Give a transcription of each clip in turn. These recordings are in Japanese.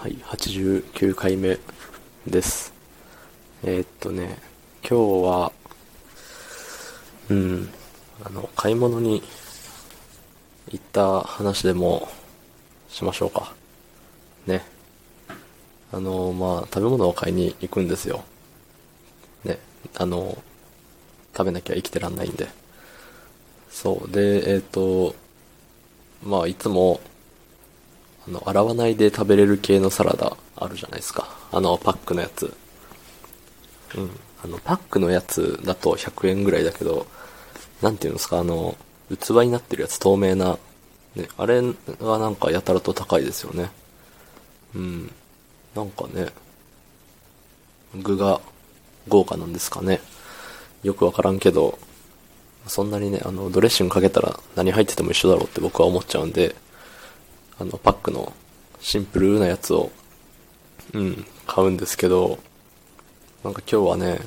はい、89回目です。えーっとね、今日は、うん、あの、買い物に行った話でもしましょうか。ね。あの、まあ、食べ物を買いに行くんですよ。ね。あの、食べなきゃ生きてらんないんで。そう。で、えーっと、まあ、いつも、あの、洗わないで食べれる系のサラダあるじゃないですか。あの、パックのやつ。うん。あの、パックのやつだと100円ぐらいだけど、なんていうんですか、あの、器になってるやつ、透明な。ね、あれはなんかやたらと高いですよね。うん。なんかね、具が豪華なんですかね。よくわからんけど、そんなにね、あの、ドレッシングかけたら何入ってても一緒だろうって僕は思っちゃうんで、あの、パックのシンプルなやつを、うん、買うんですけど、なんか今日はね、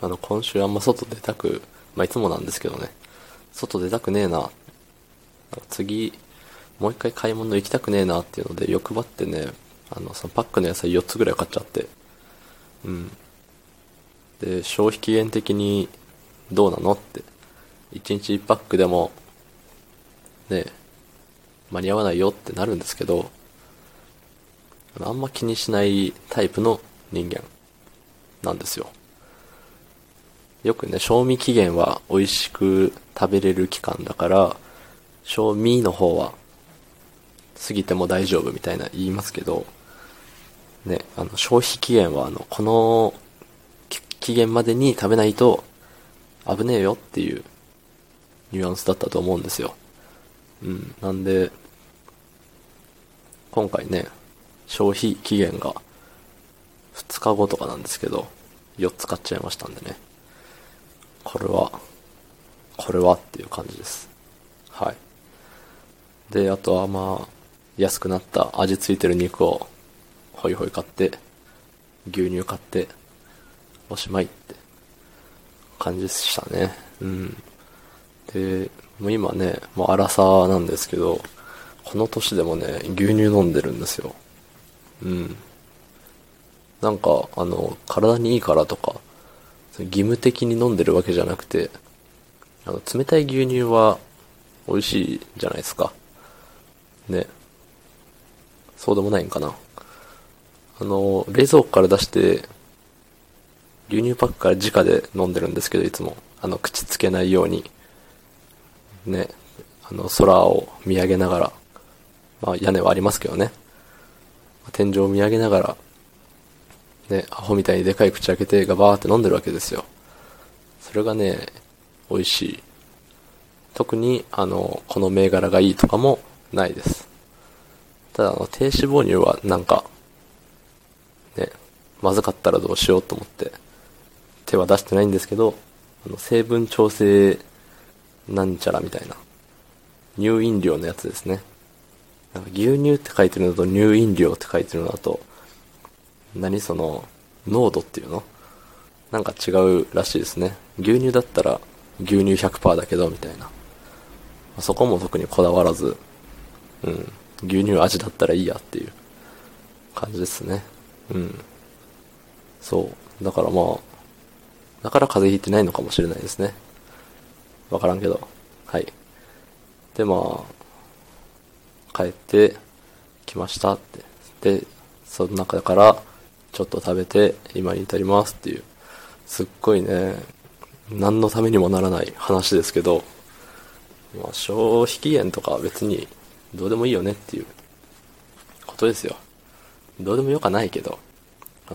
あの、今週あんま外出たく、まあ、いつもなんですけどね、外出たくねえな。次、もう一回買い物行きたくねえなっていうので欲張ってね、あの、そのパックの野菜4つぐらい買っちゃって、うん。で、消費期限的にどうなのって、1日1パックでも、ね、間に合わないよってなるんですけど、あんま気にしないタイプの人間なんですよ。よくね、賞味期限は美味しく食べれる期間だから、賞味の方は過ぎても大丈夫みたいな言いますけど、ね、あの、消費期限はあの、この期限までに食べないと危ねえよっていうニュアンスだったと思うんですよ。うん。なんで、今回ね、消費期限が2日後とかなんですけど、4つ買っちゃいましたんでね。これは、これはっていう感じです。はい。で、あとはまあ、安くなった味付いてる肉を、ホイホイ買って、牛乳買って、おしまいって感じでしたね。うん。で、もう今ね、もう荒さなんですけど、この年でもね、牛乳飲んでるんですよ。うん。なんか、あの、体にいいからとか、義務的に飲んでるわけじゃなくて、あの、冷たい牛乳は美味しいじゃないですか。ね。そうでもないんかな。あの、冷蔵庫から出して、牛乳パックから直で飲んでるんですけど、いつも。あの、口つけないように。ね。あの、空を見上げながら。まあ、屋根はありますけどね。天井を見上げながら、ね、アホみたいにでかい口開けてガバーって飲んでるわけですよ。それがね、美味しい。特に、あの、この銘柄がいいとかもないです。ただ、あの、低脂肪乳はなんか、ね、まずかったらどうしようと思って、手は出してないんですけど、あの、成分調整なんちゃらみたいな、乳飲料のやつですね。なんか牛乳って書いてるのと乳飲料って書いてるのだと、何その、濃度っていうの？なんか違うらしいですね。牛乳だったら牛乳100%だけど、みたいな。そこも特にこだわらず、うん、牛乳味だったらいいやっていう感じですね。うん。そう。だからまあ、だから風邪ひいてないのかもしれないですね。わからんけど。はい。でまあ、帰ってきましたって。で、その中からちょっと食べて今に至りますっていう、すっごいね、何のためにもならない話ですけど、まあ、消費期限とか別にどうでもいいよねっていうことですよ。どうでもよかないけど、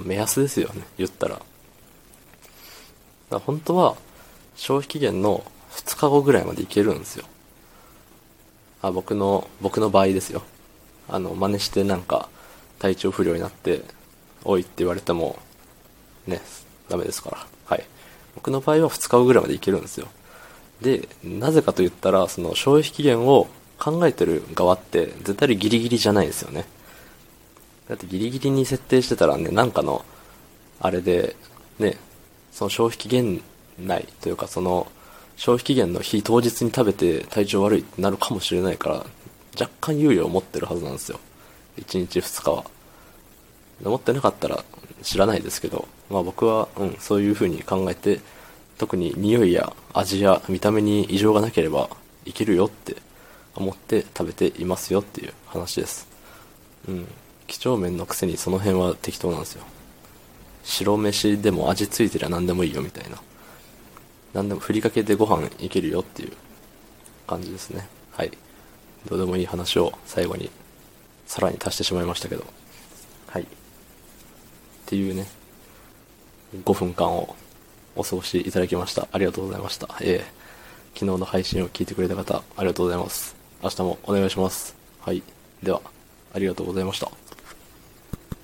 目安ですよね、言ったら。だから本当は消費期限の2日後ぐらいまでいけるんですよ。あ、僕の、僕の場合ですよ。あの、真似してなんか体調不良になって、おいって言われても、ね、ダメですから。はい。僕の場合は2日後ぐらいまでいけるんですよ。で、なぜかと言ったら、その消費期限を考えてる側って絶対ギリギリじゃないですよね。だってギリギリに設定してたらね、なんかの、あれで、ね、その消費期限内というかその消費期限の日当日に食べて体調悪いってなるかもしれないから、若干猶予を持ってるはずなんですよ。1日2日は。持ってなかったら知らないですけど、まあ僕は、うん、そういう風に考えて、特に匂いや味や見た目に異常がなければいけるよって思って食べていますよっていう話です。うん。几帳面のくせにその辺は適当なんですよ。白飯でも味ついてりゃ何でもいいよみたいな。何でもふりかけでご飯いけるよっていう感じですね。はい。どうでもいい話を最後にさらに足してしまいましたけど。はい。っていうね、5分間をお過ごしいただきました。ありがとうございました。えー、昨日の配信を聞いてくれた方、ありがとうございます。明日もお願いします。はい。では、ありがとうございました。